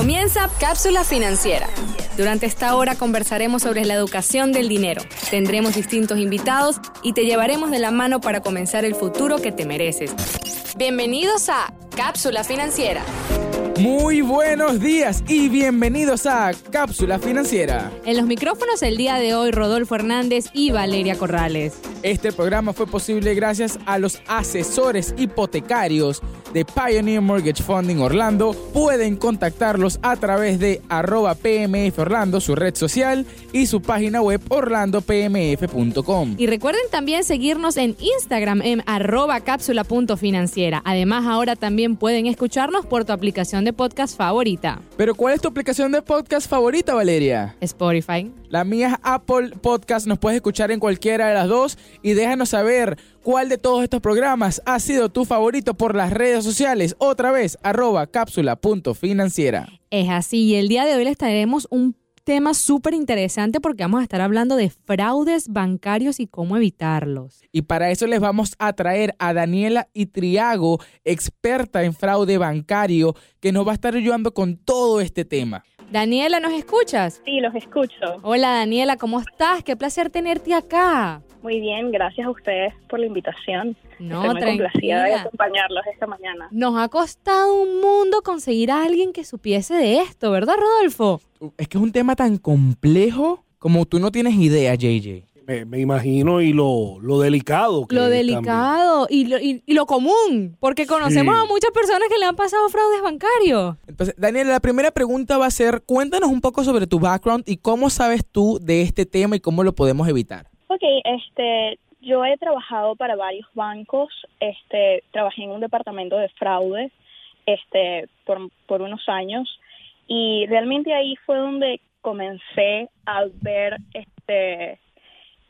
Comienza Cápsula Financiera. Durante esta hora conversaremos sobre la educación del dinero. Tendremos distintos invitados y te llevaremos de la mano para comenzar el futuro que te mereces. Bienvenidos a Cápsula Financiera. Muy buenos días y bienvenidos a Cápsula Financiera. En los micrófonos el día de hoy Rodolfo Hernández y Valeria Corrales. Este programa fue posible gracias a los asesores hipotecarios de Pioneer Mortgage Funding Orlando. Pueden contactarlos a través de arroba PMF Orlando, su red social, y su página web orlandopmf.com. Y recuerden también seguirnos en Instagram en arroba cápsula.financiera. Además, ahora también pueden escucharnos por tu aplicación de podcast favorita. Pero ¿cuál es tu aplicación de podcast favorita, Valeria? Spotify. La mía es Apple Podcast. Nos puedes escuchar en cualquiera de las dos y déjanos saber cuál de todos estos programas ha sido tu favorito por las redes sociales. Otra vez, arroba cápsula.financiera. Es así, y el día de hoy les traeremos un tema súper interesante porque vamos a estar hablando de fraudes bancarios y cómo evitarlos. Y para eso les vamos a traer a Daniela Itriago, experta en fraude bancario, que nos va a estar ayudando con todo este tema. Daniela, ¿nos escuchas? Sí, los escucho. Hola Daniela, ¿cómo estás? Qué placer tenerte acá. Muy bien, gracias a ustedes por la invitación. No, Estoy muy complacida de acompañarlos esta mañana. Nos ha costado un mundo conseguir a alguien que supiese de esto, ¿verdad, Rodolfo? Es que es un tema tan complejo como tú no tienes idea, JJ. Me, me imagino y lo, lo delicado. que Lo delicado y lo, y- y lo común, porque conocemos Sí. a muchas personas que le han pasado fraudes bancarios. Entonces, Daniela, la primera pregunta va a ser, cuéntanos un poco sobre tu background y cómo sabes tú de este tema y cómo lo podemos evitar. Ok, este, yo he trabajado para varios bancos, este, trabajé en un departamento de fraude, este, por, por unos años y realmente ahí fue donde comencé a ver, este,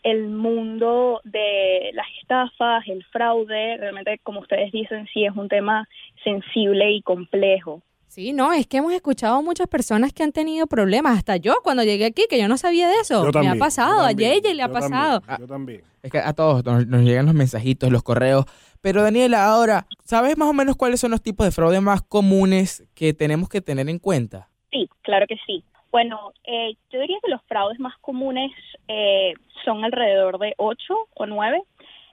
el mundo de las estafas, el fraude, realmente como ustedes dicen, sí es un tema sensible y complejo. Sí, no, es que hemos escuchado a muchas personas que han tenido problemas, hasta yo cuando llegué aquí, que yo no sabía de eso. Yo Me ha yo pasado, a JJ le ha yo pasado. también, yo también. Es que a todos nos, nos llegan los mensajitos, los correos. Pero Daniela, ahora, ¿sabes más o menos cuáles son los tipos de fraude más comunes que tenemos que tener en cuenta? Sí, claro que sí. Bueno, eh, yo diría que los fraudes más comunes eh, son alrededor de ocho o nueve.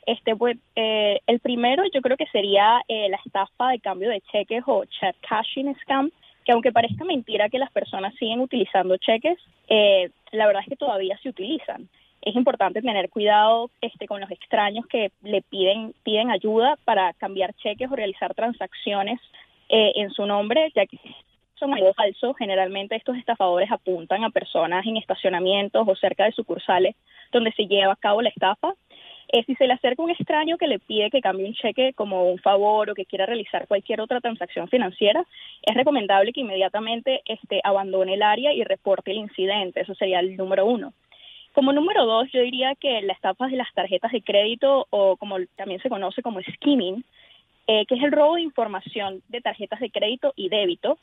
Este, pues, eh, el primero yo creo que sería eh, la estafa de cambio de cheques o check cashing scam, que aunque parezca mentira que las personas siguen utilizando cheques, eh, la verdad es que todavía se utilizan. Es importante tener cuidado este, con los extraños que le piden, piden ayuda para cambiar cheques o realizar transacciones eh, en su nombre, ya que son algo falso. Generalmente estos estafadores apuntan a personas en estacionamientos o cerca de sucursales donde se lleva a cabo la estafa. Eh, si se le acerca un extraño que le pide que cambie un cheque como un favor o que quiera realizar cualquier otra transacción financiera, es recomendable que inmediatamente este, abandone el área y reporte el incidente. Eso sería el número uno. Como número dos, yo diría que la estafa de las tarjetas de crédito o como también se conoce como skimming, eh, que es el robo de información de tarjetas de crédito y débito.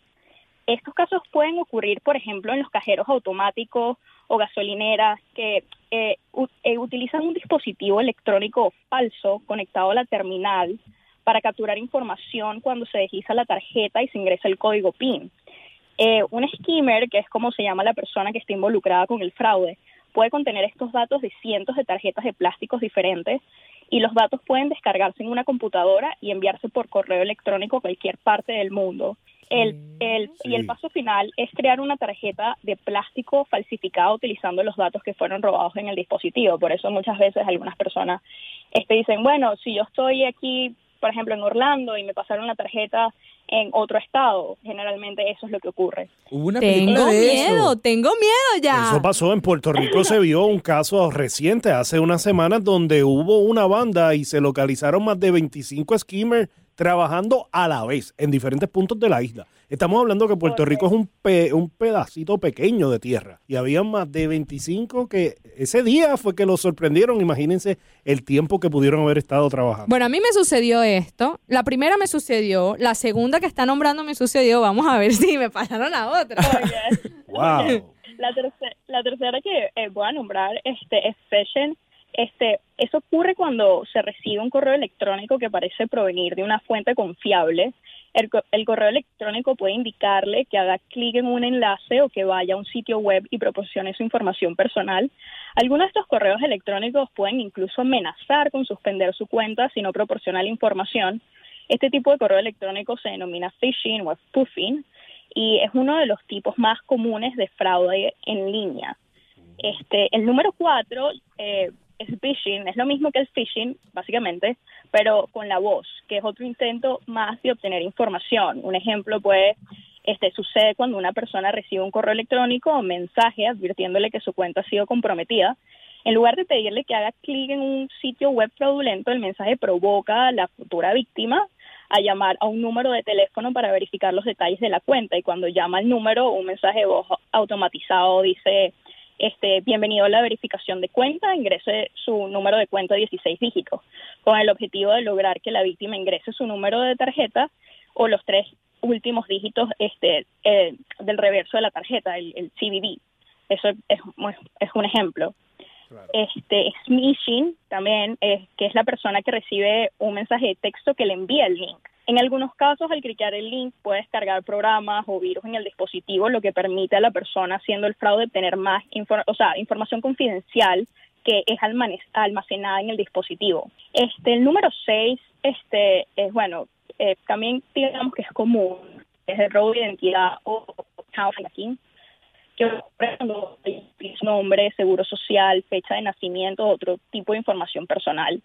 Estos casos pueden ocurrir, por ejemplo, en los cajeros automáticos o gasolineras que eh, eh, utilizan un dispositivo electrónico falso conectado a la terminal para capturar información cuando se desliza la tarjeta y se ingresa el código PIN. Eh, un skimmer, que es como se llama la persona que está involucrada con el fraude, puede contener estos datos de cientos de tarjetas de plásticos diferentes y los datos pueden descargarse en una computadora y enviarse por correo electrónico a cualquier parte del mundo. El, el- Y el paso final es crear una tarjeta de plástico falsificada utilizando los datos que fueron robados en el dispositivo. Por eso muchas veces algunas personas este, dicen, bueno, si yo estoy aquí, por ejemplo, en Orlando y me pasaron la tarjeta en otro estado, generalmente eso es lo que ocurre. Hubo una película Tengo de miedo, eso. tengo miedo ya. Eso pasó en Puerto Rico, se vio un caso reciente hace unas semanas donde hubo una banda y se localizaron más de 25 skimmers trabajando a la vez en diferentes puntos de la isla. Estamos hablando que Puerto Rico es un, pe- un pedacito pequeño de tierra y había más de 25 que ese día fue que los sorprendieron. Imagínense el tiempo que pudieron haber estado trabajando. Bueno, a mí me sucedió esto. La primera me sucedió, la segunda que está nombrando me sucedió. Vamos a ver si me pasaron la otra. ¡Wow! La, terce- la tercera que eh, voy a nombrar este, es phishing. Este, eso ocurre cuando se recibe un correo electrónico que parece provenir de una fuente confiable El, co- el correo electrónico puede indicarle que haga clic en un enlace o que vaya a un sitio web y proporcione su información personal. Algunos de estos correos electrónicos pueden incluso amenazar con suspender su cuenta si no proporciona la información. Este tipo de correo electrónico se denomina phishing o spoofing y es uno de los tipos más comunes de fraude en línea. Este, el número cuatro eh, es phishing, es lo mismo que el phishing, básicamente, pero con la voz, que es otro intento más de obtener información. Un ejemplo puede este, sucede cuando una persona recibe un correo electrónico o mensaje advirtiéndole que su cuenta ha sido comprometida. En lugar de pedirle que haga clic en un sitio web fraudulento, el mensaje provoca a la futura víctima a llamar a un número de teléfono para verificar los detalles de la cuenta y cuando llama al número, un mensaje de voz automatizado dice este, bienvenido a la verificación de cuenta, ingrese su número de cuenta 16 dígitos, con el objetivo de lograr que la víctima ingrese su número de tarjeta o los tres últimos dígitos este, eh, del reverso de la tarjeta, el, el CVV. Eso es, es un ejemplo. Este, smishing también, es, que es la persona que recibe un mensaje de texto que le envía el link. En algunos casos, al clicar el link, puede descargar programas o virus en el dispositivo, lo que permite a la persona haciendo el fraude tener más infor o sea, información confidencial que es almacenada en el dispositivo. Este, el número 6 este, es, bueno, eh, también digamos que es común, es el robo de identidad o hacking, que cuando nombre, seguro social, fecha de nacimiento, otro tipo de información personal.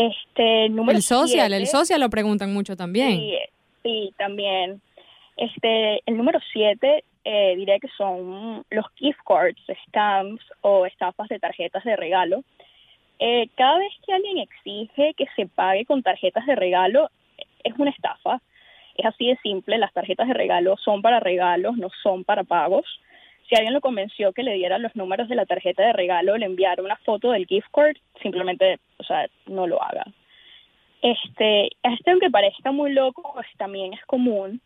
Este, número el social, siete, el social lo preguntan mucho también. Sí, sí también. Este, el número 7 eh, diré que son los gift cards, scams o estafas de tarjetas de regalo. Eh, cada vez que alguien exige que se pague con tarjetas de regalo, es una estafa. Es así de simple, las tarjetas de regalo son para regalos, no son para pagos. Si alguien lo convenció que le diera los números de la tarjeta de regalo, le enviara una foto del gift card, simplemente, o sea, no lo haga. Este, este aunque parezca muy loco, pues también es común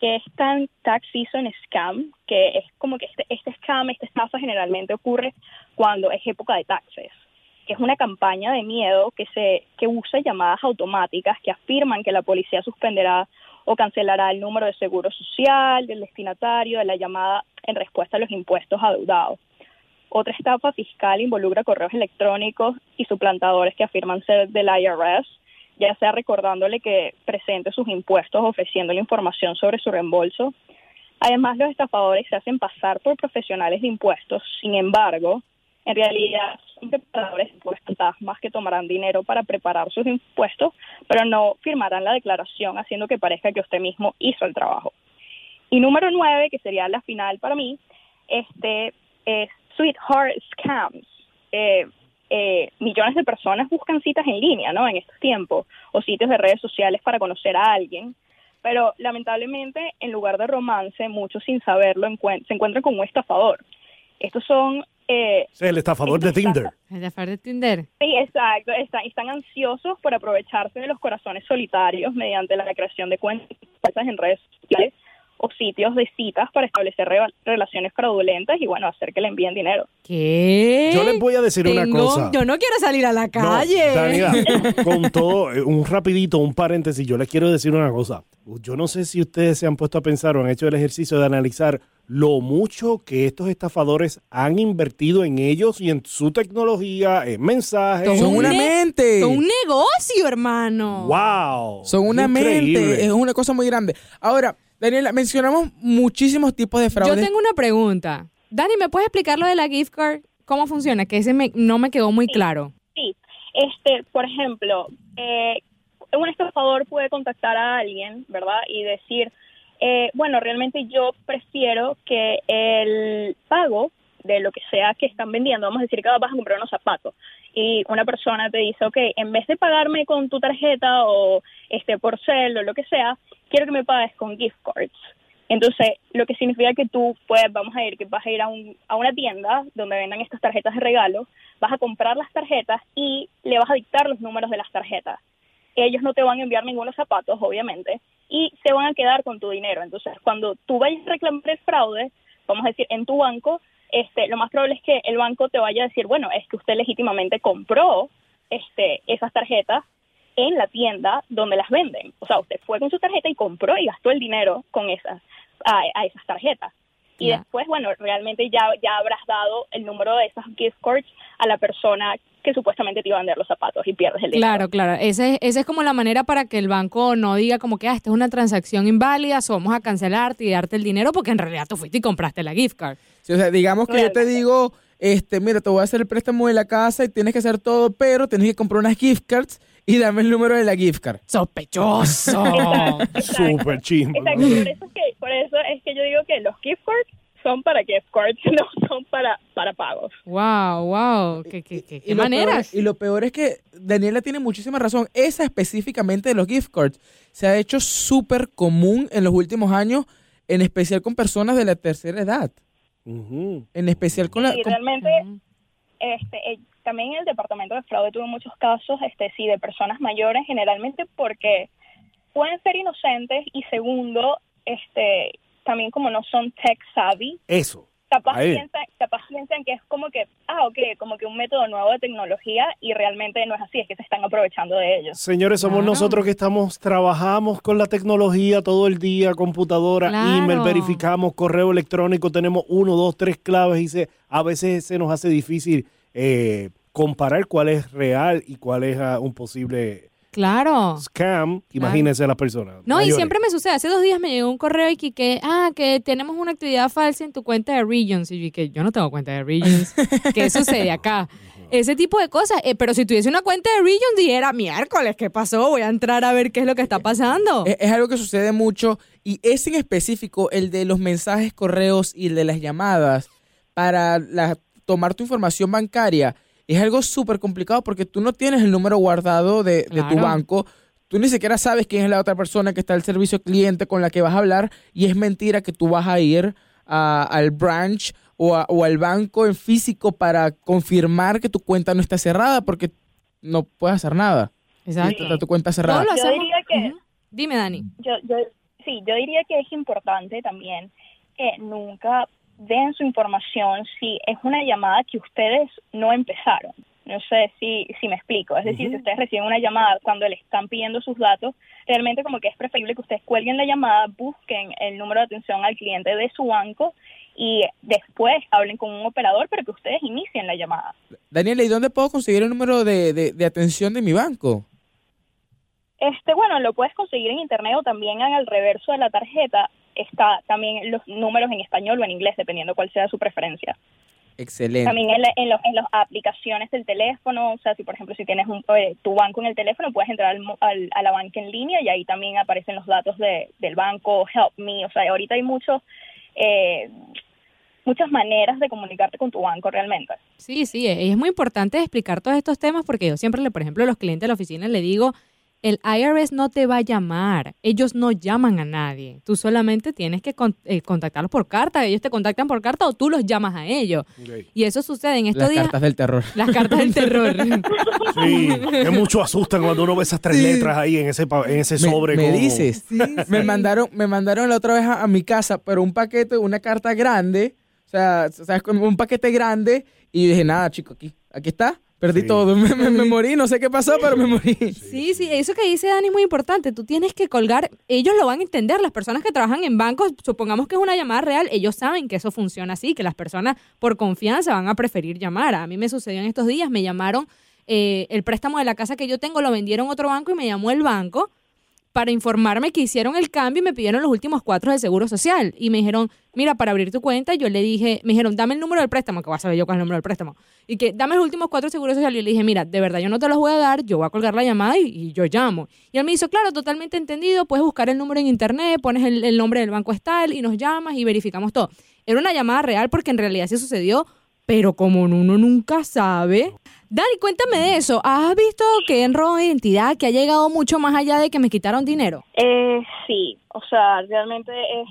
que es tan tax season scam, que es como que este, este scam, esta estafa generalmente ocurre cuando es época de taxes que es una campaña de miedo que se que usa llamadas automáticas que afirman que la policía suspenderá o cancelará el número de seguro social del destinatario de la llamada en respuesta a los impuestos adeudados. Otra estafa fiscal involucra correos electrónicos y suplantadores que afirman ser del IRS, ya sea recordándole que presente sus impuestos ofreciéndole información sobre su reembolso. Además, los estafadores se hacen pasar por profesionales de impuestos, sin embargo, en realidad preparadores de impuestos más que tomarán dinero para preparar sus impuestos, pero no firmarán la declaración haciendo que parezca que usted mismo hizo el trabajo. Y número nueve, que sería la final para mí, este es Sweetheart Scams. Eh, eh, millones de personas buscan citas en línea, ¿no? En estos tiempos, o sitios de redes sociales para conocer a alguien. Pero lamentablemente, en lugar de romance, muchos sin saberlo se encuentran con un estafador. Estos son eh, es el estafador de Tinder. El estafador de Tinder. Sí, exacto. Están, están ansiosos por aprovecharse de los corazones solitarios mediante la creación de cuentas en redes sociales o sitios de citas para establecer re relaciones fraudulentas y, bueno, hacer que le envíen dinero. ¿Qué? Yo les voy a decir Tengo, una cosa. Yo no quiero salir a la calle. No, Daniela, con todo, eh, un rapidito, un paréntesis, yo les quiero decir una cosa. Yo no sé si ustedes se han puesto a pensar o han hecho el ejercicio de analizar lo mucho que estos estafadores han invertido en ellos y en su tecnología, en mensajes. Son una mente. Son un negocio, hermano. ¡Wow! Son una Increíble. mente. Es una cosa muy grande. Ahora, Daniela, mencionamos muchísimos tipos de fraudes. Yo tengo una pregunta. Dani, ¿me puedes explicar lo de la gift card? ¿Cómo funciona? Que ese me, no me quedó muy claro. Sí, este, por ejemplo, eh, un estafador puede contactar a alguien, ¿verdad? Y decir, eh, bueno, realmente yo prefiero que el pago de lo que sea que están vendiendo, vamos a decir que vas a comprar unos zapatos y una persona te dice, ok, en vez de pagarme con tu tarjeta o este por cel o lo que sea, quiero que me pagues con gift cards. Entonces, lo que significa que tú, pues, vamos a ir, que vas a ir a, un, a una tienda donde vendan estas tarjetas de regalo, vas a comprar las tarjetas y le vas a dictar los números de las tarjetas. Ellos no te van a enviar ningunos zapatos, obviamente, y se van a quedar con tu dinero. Entonces, cuando tú vayas a reclamar el fraude, vamos a decir, en tu banco, este, lo más probable es que el banco te vaya a decir, bueno, es que usted legítimamente compró este, esas tarjetas en la tienda donde las venden. O sea, usted fue con su tarjeta y compró y gastó el dinero con esas, a, a esas tarjetas. Y después, bueno, realmente ya, ya habrás dado el número de esas gift cards a la persona que supuestamente te iba a vender los zapatos y pierdes el dinero. Claro, claro. Ese, esa es como la manera para que el banco no diga como que ah, esta es una transacción inválida, so vamos a cancelarte y darte el dinero porque en realidad tú fuiste y compraste la gift card. Sí, o sea, digamos que yo te digo, este, mira, te voy a hacer el préstamo de la casa y tienes que hacer todo, pero tienes que comprar unas gift cards y dame el número de la gift card. Sospechoso. Súper chismo. Exacto, por eso, es que, por eso es que yo digo que los gift cards son para gift cards, no son para, para pagos. wow, wow. ¿Qué, qué, qué, qué Y peor maneras? y lo peor es que Daniela tiene muchísima razón. Esa específicamente de los gift cards se ha hecho súper común en los últimos años, en especial con personas de la tercera edad. Ujú. En especial con la... Y con- realmente, este, eh, también en el departamento de fraude tuve muchos casos, este, sí, de personas mayores, generalmente porque pueden ser inocentes y segundo, este, también como no son tech savvy, Eso. capaz piensan, capaz piensan que es como que, ah, ok, como que un método nuevo de tecnología y realmente no es así, es que se están aprovechando de ellos. Señores, somos Claro. nosotros que estamos, trabajamos con la tecnología todo el día, computadora, Claro. email, verificamos, correo electrónico, tenemos uno, dos, tres claves y se, a veces se nos hace difícil eh, comparar cuál es real y cuál es ah, un posible Claro. scam. Imagínense las personas. No, y siempre me sucede. Hace dos días me llegó un correo y que, que, ah, que tenemos una actividad falsa en tu cuenta de Regions. Y yo que yo no tengo cuenta de Regions. ¿Qué sucede acá? Ese tipo de cosas. Eh, pero si tuviese una cuenta de Regions, dijera, miércoles, ¿qué pasó? Voy a entrar a ver qué es lo que está pasando. Es, es algo que sucede mucho y ese en específico, el de los mensajes, correos y el de las llamadas para la- tomar tu información bancaria, es algo súper complicado porque tú no tienes el número guardado de, de tu banco. Tú ni siquiera sabes quién es la otra persona que está al servicio cliente con la que vas a hablar y es mentira que tú vas a ir a- al branch o, a- o al banco en físico para confirmar que tu cuenta no está cerrada porque no puedes hacer nada. Exacto. Está tu cuenta cerrada. Yo diría que-. Dime, Dani. yo, yo, sí, yo diría que es importante también que nunca den su información si es una llamada que ustedes no empezaron. No sé si, si me explico. Es decir, si ustedes reciben una llamada cuando le están pidiendo sus datos, realmente como que es preferible que ustedes cuelguen la llamada, busquen el número de atención al cliente de su banco y después hablen con un operador, pero que ustedes inicien la llamada. Daniela, ¿y dónde puedo conseguir el número de, de- de atención de mi banco? Este, bueno, lo puedes conseguir en internet o también en el reverso de la tarjeta está también los números en español o en inglés, dependiendo cuál sea su preferencia. Excelente. También en, la- en, los- en las aplicaciones del teléfono, o sea, si por ejemplo si tienes un, eh, tu banco en el teléfono, puedes entrar al mo- al- a la banca en línea y ahí también aparecen los datos de, del banco, Help Me, o sea, ahorita hay muchos, eh, muchas maneras de comunicarte con tu banco realmente. Sí, sí, y es muy importante explicar todos estos temas porque yo siempre, le, por ejemplo, a los clientes de la oficina le digo, el IRS no te va a llamar, ellos no llaman a nadie, tú solamente tienes que con- eh, contactarlos por carta, ellos te contactan por carta o tú los llamas a ellos. Y eso sucede en estos Las días. cartas del terror. Las cartas del terror. Sí, que mucho asustan cuando uno ve esas tres letras ahí en ese, pa- en ese sobre. me, como- dices. Me mandaron, me mandaron la otra vez a, a mi casa, pero un paquete, una carta grande, o sea, sabes, como un paquete grande, y dije, nada, chico, aquí, aquí está, perdí Sí. todo, me, me- me morí, no sé qué pasó, pero me morí. Sí, sí, eso que dice Dani es muy importante. Tú tienes que colgar, ellos lo van a entender. Las personas que trabajan en bancos, supongamos que es una llamada real, ellos saben que eso funciona así, que las personas por confianza van a preferir llamar. A mí me sucedió en estos días, me llamaron, eh, el préstamo de la casa que yo tengo lo vendieron a otro banco y me llamó el banco para informarme que hicieron el cambio y me pidieron los últimos cuatro del Seguro Social. Y me dijeron, mira, para abrir tu cuenta, yo le dije, me dijeron, dame el número del préstamo, que voy a saber yo cuál es el número del préstamo. Y que dame los últimos cuatro del Seguro Social. Y le dije, mira, de verdad yo no te los voy a dar, yo voy a colgar la llamada y, yo llamo. Y él me dijo, claro, totalmente entendido, puedes buscar el número en internet, pones el, el nombre del banco es tal y nos llamas y verificamos todo. Era una llamada real porque en realidad sí sucedió, pero como uno nunca sabe. Dani, cuéntame de eso. ¿Has visto que en robo de identidad que ha llegado mucho más allá de que me quitaron dinero? Eh, sí, o sea, realmente es,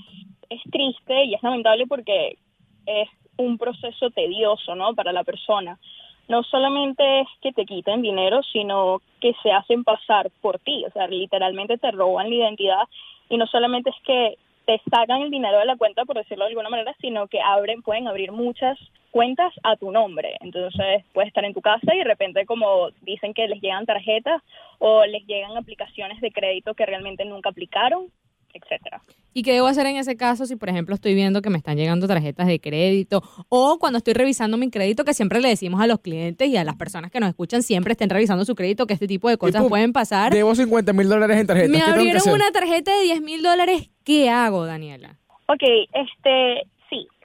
es triste y es lamentable porque es un proceso tedioso, ¿no? Para la persona. No solamente es que te quiten dinero, sino que se hacen pasar por ti, o sea, literalmente te roban la identidad y no solamente es que te sacan el dinero de la cuenta, por decirlo de alguna manera, sino que abren, pueden abrir muchas cuentas a tu nombre. Entonces puedes estar en tu casa y de repente como dicen que les llegan tarjetas o les llegan aplicaciones de crédito que realmente nunca aplicaron, etcétera. ¿Y qué debo hacer en ese caso si, por ejemplo, estoy viendo que me están llegando tarjetas de crédito o cuando estoy revisando mi crédito, que siempre le decimos a los clientes y a las personas que nos escuchan, siempre estén revisando su crédito, que este tipo de cosas pum, pueden pasar? Debo 50 mil dólares en tarjeta. Me ¿Qué tengo que abrieron hacer? una tarjeta de 10 mil dólares. ¿Qué hago, Daniela? Ok, este.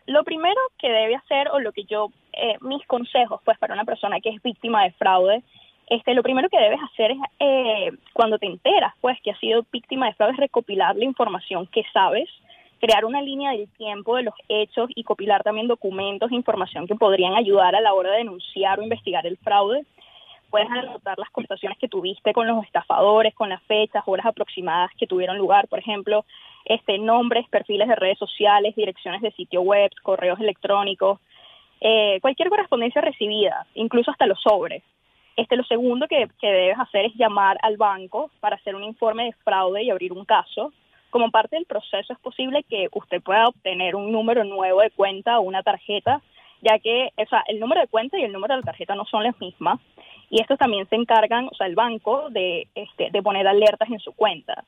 Lo primero que debe hacer, o lo que yo, eh, mis consejos, pues para una persona que es víctima de fraude, este, lo primero que debes hacer es, eh, cuando te enteras, pues, que has sido víctima de fraude, es recopilar la información que sabes, crear una línea del tiempo de los hechos y copilar también documentos e información que podrían ayudar a la hora de denunciar o investigar el fraude. Puedes anotar las conversaciones que tuviste con los estafadores, con las fechas, horas aproximadas que tuvieron lugar, por ejemplo, este, nombres, perfiles de redes sociales, direcciones de sitio web, correos electrónicos, eh, cualquier correspondencia recibida, incluso hasta los sobres. Este, lo segundo que, que debes hacer es llamar al banco para hacer un informe de fraude y abrir un caso. Como parte del proceso es posible que usted pueda obtener un número nuevo de cuenta o una tarjeta, ya que o sea, el número de cuenta y el número de la tarjeta no son las mismas. Y estos también se encargan, o sea, el banco, de, este, de poner alertas en su cuenta.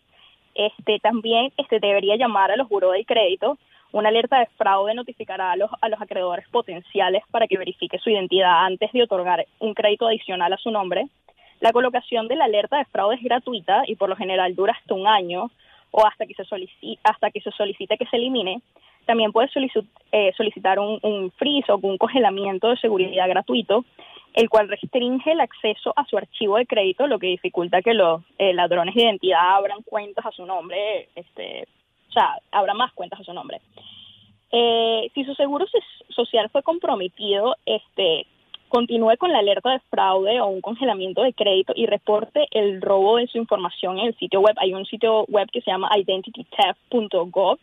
Este, también este, debería llamar a los buros de crédito. Una alerta de fraude notificará a los, a los acreedores potenciales para que verifique su identidad antes de otorgar un crédito adicional a su nombre. La colocación de la alerta de fraude es gratuita y por lo general dura hasta un año o hasta que se solicite, hasta que se, solicite que se elimine. También puede eh, solicitar un, un freeze o un congelamiento de seguridad gratuito, el cual restringe el acceso a su archivo de crédito, lo que dificulta que los eh, ladrones de identidad abran cuentas a su nombre, este, o sea, abran más cuentas a su nombre. Eh, si su seguro so- social fue comprometido, este, continúe con la alerta de fraude o un congelamiento de crédito y reporte el robo de su información en el sitio web. Hay un sitio web que se llama identitytheft.gov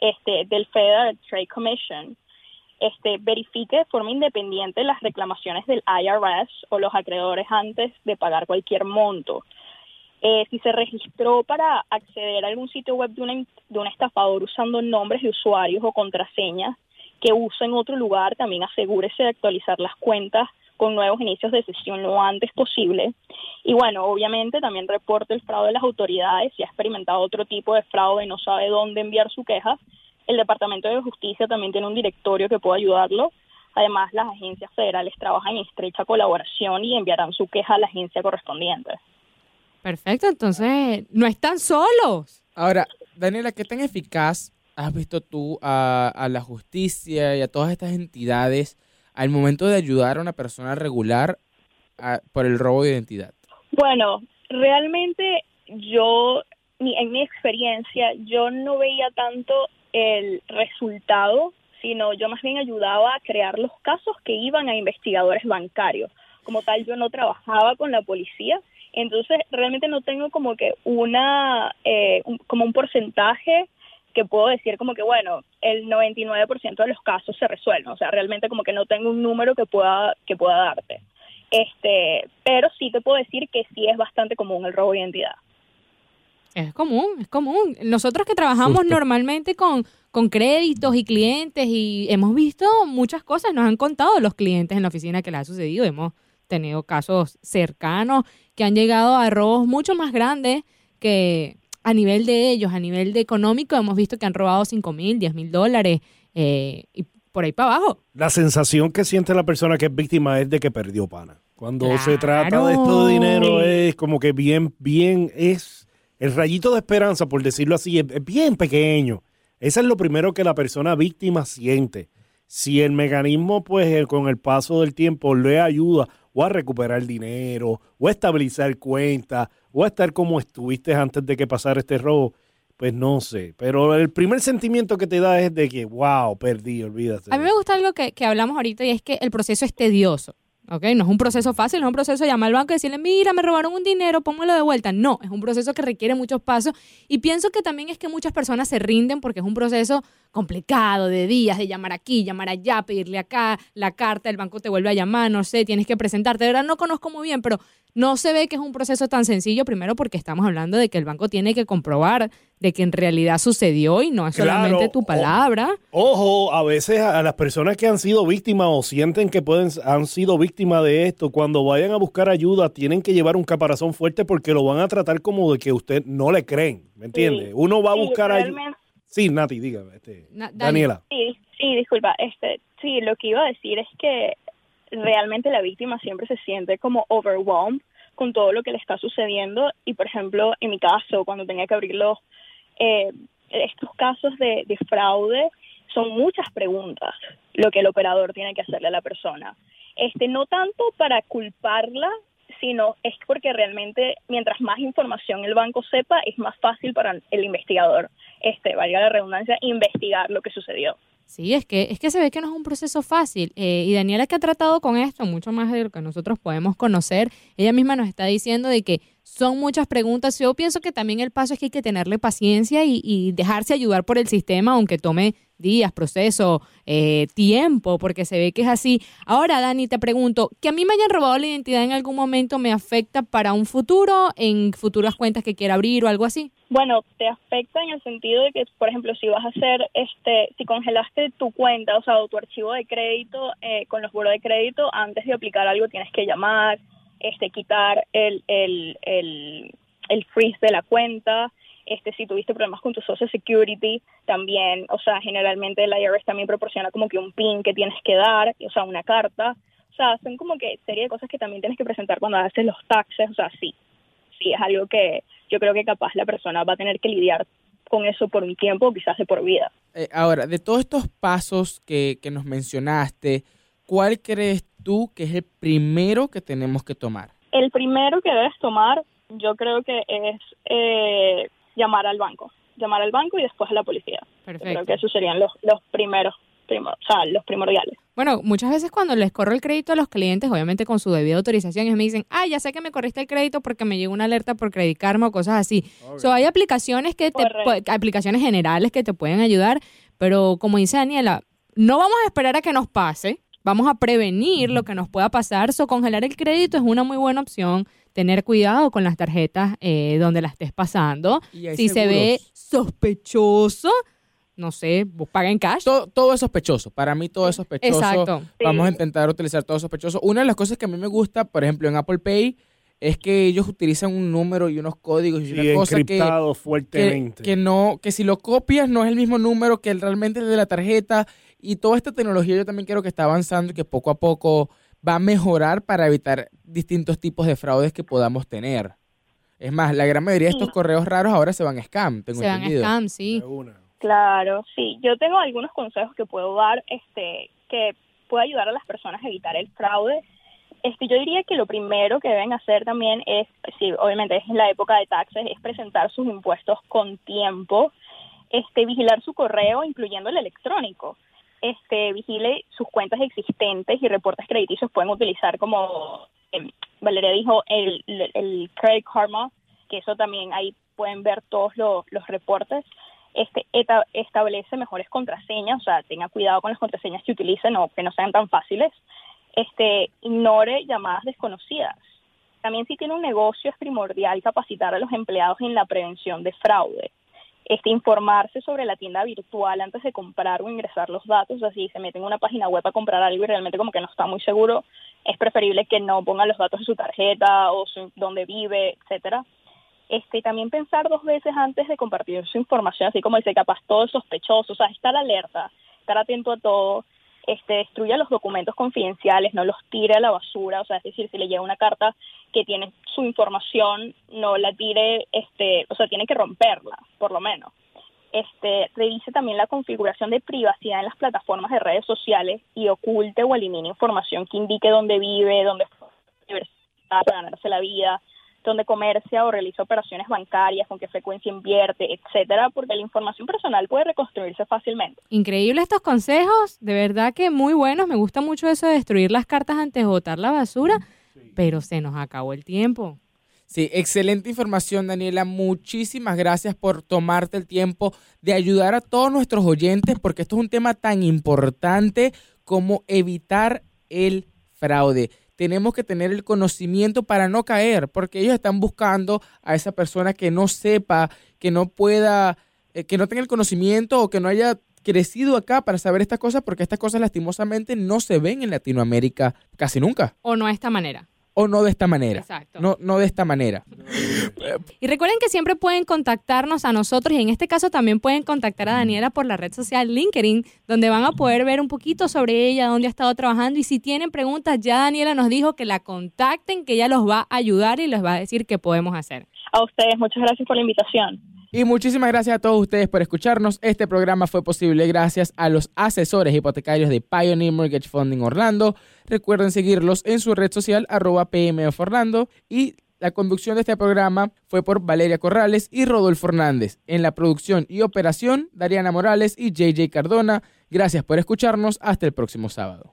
este, del Federal Trade Commission. Este, verifique de forma independiente las reclamaciones del IRS o los acreedores antes de pagar cualquier monto. Eh, si se registró para acceder a algún sitio web de, de un estafador usando nombres de usuarios o contraseñas que usa en otro lugar, también asegúrese de actualizar las cuentas con nuevos inicios de sesión lo antes posible. Y bueno, obviamente también reporte el fraude de las autoridades. Si ha experimentado otro tipo de fraude y no sabe dónde enviar su queja, el Departamento de Justicia también tiene un directorio que puede ayudarlo. Además, las agencias federales trabajan en estrecha colaboración y enviarán su queja a la agencia correspondiente. Perfecto, entonces no están solos. Ahora, Daniela, ¿qué tan eficaz has visto tú a, a la justicia y a todas estas entidades al momento de ayudar a una persona regular a- por el robo de identidad? Bueno, realmente yo, mi- en mi experiencia, yo no veía tanto el resultado, sino yo más bien ayudaba a crear los casos que iban a investigadores bancarios. Como tal, yo no trabajaba con la policía, entonces realmente no tengo como que una, eh, un- como un porcentaje que puedo decir como que, bueno, el 99% de los casos se resuelven. O sea, realmente como que no tengo un número que pueda, que pueda darte. Este, pero sí te puedo decir que sí es bastante común el robo de identidad. Es común, es común. Nosotros que trabajamos Justo. normalmente con, con créditos y clientes y hemos visto muchas cosas, nos han contado los clientes en la oficina que les ha sucedido. Hemos tenido casos cercanos que han llegado a robos mucho más grandes que a nivel de ellos, a nivel de económico, hemos visto que han robado 5 mil, 10 mil dólares eh, y por ahí para abajo. La sensación que siente la persona que es víctima es de que perdió pana. Cuando se trata de esto de dinero es como que bien, bien, es el rayito de esperanza, por decirlo así, es, bien pequeño. Eso es lo primero que la persona víctima siente. Si el mecanismo, pues, eh, con el paso del tiempo le ayuda o a recuperar dinero, o a estabilizar cuentas, o a estar como estuviste antes de que pasara este robo, pues no sé. Pero el primer sentimiento que te da es de que, wow, perdí, olvídate. A mí me gusta algo que, que hablamos ahorita y es que el proceso es tedioso. ¿Ok? No es un proceso fácil, no es un proceso de llamar al banco y decirle, mira, me robaron un dinero, pónmelo de vuelta. No, es un proceso que requiere muchos pasos y pienso que también es que muchas personas se rinden porque es un proceso complicado de días, de llamar aquí, llamar allá, pedirle acá la carta, el banco te vuelve a llamar, no sé, tienes que presentarte. De verdad no conozco muy bien, pero no se ve que es un proceso tan sencillo, primero porque estamos hablando de que el banco tiene que comprobar de que en realidad sucedió y no es solamente Claro, tu o- palabra. Ojo, a veces a las personas que han sido víctimas o sienten que pueden han sido víctimas de esto, cuando vayan a buscar ayuda tienen que llevar un caparazón fuerte porque lo van a tratar como de que usted no le creen, ¿me entiende? Sí. Uno va a Sí, buscar ayuda. Sí, Nati, dígame, este, Na-. Daniela. Sí, sí, disculpa. Este, sí, lo que iba a decir es que realmente la víctima siempre se siente como overwhelmed con todo lo que le está sucediendo y, por ejemplo, en mi caso, cuando tenía que abrir los, eh, estos casos de, de fraude, son muchas preguntas lo que el operador tiene que hacerle a la persona. Este, no tanto para culparla, sino es porque realmente mientras más información el banco sepa, es más fácil para el investigador, este, valga la redundancia, investigar lo que sucedió. Sí, es que, es que se ve que no es un proceso fácil. Eh, y Daniela que ha tratado con esto mucho más de lo que nosotros podemos conocer, ella misma nos está diciendo de que son muchas preguntas. Yo pienso que también el paso es que hay que tenerle paciencia y, y dejarse ayudar por el sistema, aunque tome días, proceso, eh, tiempo, porque se ve que es así. Ahora, Dani, te pregunto, ¿que a mí me hayan robado la identidad en algún momento me afecta para un futuro, en futuras cuentas que quiera abrir o algo así? Bueno, te afecta en el sentido de que, por ejemplo, si vas a hacer, este, si congelaste tu cuenta, o sea, o tu archivo de crédito eh, con los buros de crédito, antes de aplicar algo tienes que llamar, este, quitar el, el, el, el freeze de la cuenta, este, si tuviste problemas con tu Social Security, también, o sea, generalmente el IRS también proporciona como que un PIN que tienes que dar, o sea, una carta, o sea, son como que serie de cosas que también tienes que presentar cuando haces los taxes, o sea, sí, sí, es algo que yo creo que capaz la persona va a tener que lidiar con eso por un tiempo, quizás de por vida. Eh, ahora, de todos estos pasos que, que nos mencionaste, ¿cuál crees tú que es el primero que tenemos que tomar? El primero que debes tomar, yo creo que es eh, llamar al banco, llamar al banco y después a la policía. Yo creo Perfecto. que esos serían los, los primeros, o sea, los primordiales. Bueno, muchas veces cuando les corro el crédito a los clientes, obviamente con su debida autorización, ellos me dicen, ah, ya sé que me corriste el crédito porque me llegó una alerta por Credit Karma o cosas así. So, hay aplicaciones que te, aplicaciones generales que te pueden ayudar, pero como dice Daniela, no vamos a esperar a que nos pase, vamos a prevenir lo que nos pueda pasar. So, congelar el crédito es una muy buena opción. Tener cuidado con las tarjetas eh, donde las estés pasando. Y Si se ve sospechoso, no sé, vos paga en cash. Todo, todo es sospechoso. Para mí todo es sospechoso. Exacto. Vamos a intentar utilizar todo sospechoso. Una de las cosas que a mí me gusta, por ejemplo, en Apple Pay, es que ellos utilizan un número y unos códigos y Sí, una cosa que, que, no, que si lo copias no es el mismo número que el- realmente el de la tarjeta. Y toda esta tecnología yo también creo que está avanzando y que poco a poco va a mejorar para evitar distintos tipos de fraudes que podamos tener. Es más, la gran mayoría de estos correos raros ahora se van a scam, tengo Se van a entendido. scam, sí. Claro, sí. Yo tengo algunos consejos que puedo dar, este, que puede ayudar a las personas a evitar el fraude. Este, yo diría que lo primero que deben hacer también es, sí, obviamente es en la época de taxes, es presentar sus impuestos con tiempo, este, vigilar su correo, incluyendo el electrónico. Este, vigile sus cuentas existentes y reportes crediticios pueden utilizar como em, Valeria dijo el, Credit Karma, que eso también ahí pueden ver todos los, reportes este, establece mejores contraseñas, o sea, tenga cuidado con las contraseñas que utilicen o que no sean tan fáciles. Este, ignore llamadas desconocidas. También si tiene un negocio es primordial capacitar a los empleados en la prevención de fraude. Este, informarse sobre la tienda virtual antes de comprar o ingresar los datos, o sea, si se mete en una página web a comprar algo y realmente como que no está muy seguro, es preferible que no ponga los datos de su tarjeta o su, dónde vive, etcétera. Este, también pensar dos veces antes de compartir su información, así como dice, capaz todo es sospechoso, o sea, estar alerta, estar atento a todo, este, destruya los documentos confidenciales, no los tire a la basura, o sea, es decir, si le llega una carta que tiene su información, no la tire, este, o sea, tiene que romperla, por lo menos. Este, revise también la configuración de privacidad en las plataformas de redes sociales y oculte o elimine información que indique dónde vive, dónde fue para ganarse la vida, donde comercia o realiza operaciones bancarias, con qué frecuencia invierte, etcétera, porque la información personal puede reconstruirse fácilmente. Increíble estos consejos, de verdad que muy buenos. Me gusta mucho eso de destruir las cartas antes de botar la basura, pero se nos acabó el tiempo. Sí, excelente información, Daniela. Muchísimas gracias por tomarte el tiempo de ayudar a todos nuestros oyentes, porque esto es un tema tan importante como evitar el fraude. Tenemos que tener el conocimiento para no caer, porque ellos están buscando a esa persona que no sepa, que no pueda, eh, que no tenga el conocimiento o que no haya crecido acá para saber estas cosas, porque estas cosas lastimosamente no se ven en Latinoamérica casi nunca. O no de esta manera o no de esta manera. Exacto. No, no de esta manera. Y recuerden que siempre pueden contactarnos a nosotros y en este caso también pueden contactar a Daniela por la red social LinkedIn, donde van a poder ver un poquito sobre ella, dónde ha estado trabajando y si tienen preguntas, ya Daniela nos dijo que la contacten, que ella los va a ayudar y les va a decir qué podemos hacer. A ustedes, muchas gracias por la invitación. Y muchísimas gracias a todos ustedes por escucharnos. Este programa fue posible gracias a los asesores hipotecarios de Pioneer Mortgage Funding Orlando. Recuerden seguirlos en su red social arroba PMF Orlando y la conducción de este programa fue por Valeria Corrales y Rodolfo Hernández. En la producción y operación, Dariana Morales y JJ Cardona. Gracias por escucharnos. Hasta el próximo sábado.